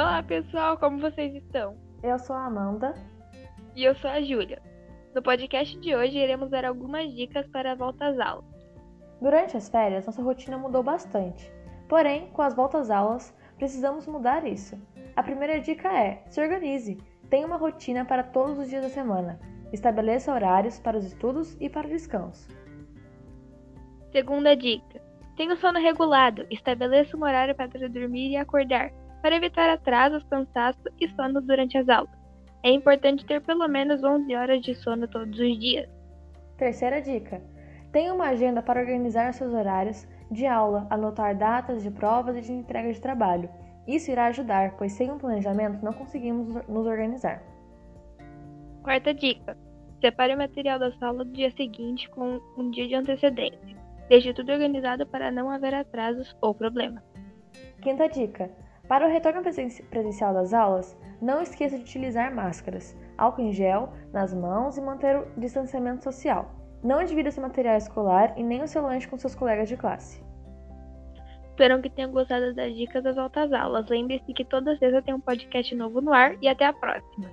Olá, pessoal, como vocês estão? Eu sou a Amanda. E eu sou a Júlia. No podcast de hoje, iremos dar algumas dicas para a volta às aulas. Durante as férias, nossa rotina mudou bastante. Porém, com as voltas às aulas, precisamos mudar isso. A primeira dica é: se organize. Tenha uma rotina para todos os dias da semana. Estabeleça horários para os estudos e para o descanso. Segunda dica: tenha o sono regulado. Estabeleça um horário para dormir e acordar, para evitar atrasos, cansaço e sono durante as aulas. É importante ter pelo menos 11 horas de sono todos os dias. Terceira dica: tenha uma agenda para organizar seus horários de aula, anotar datas de provas e de entrega de trabalho. Isso irá ajudar, pois sem um planejamento não conseguimos nos organizar. Quarta dica: separe o material da sala do dia seguinte com um dia de antecedência. Deixe tudo organizado para não haver atrasos ou problemas. Quinta dica: para o retorno presencial das aulas, não esqueça de utilizar máscaras, álcool em gel nas mãos e manter o distanciamento social. Não divida seu material escolar e nem o seu lanche com seus colegas de classe. Espero que tenham gostado das dicas das altas aulas. Lembre-se que toda sexta tem um podcast novo no ar e até a próxima.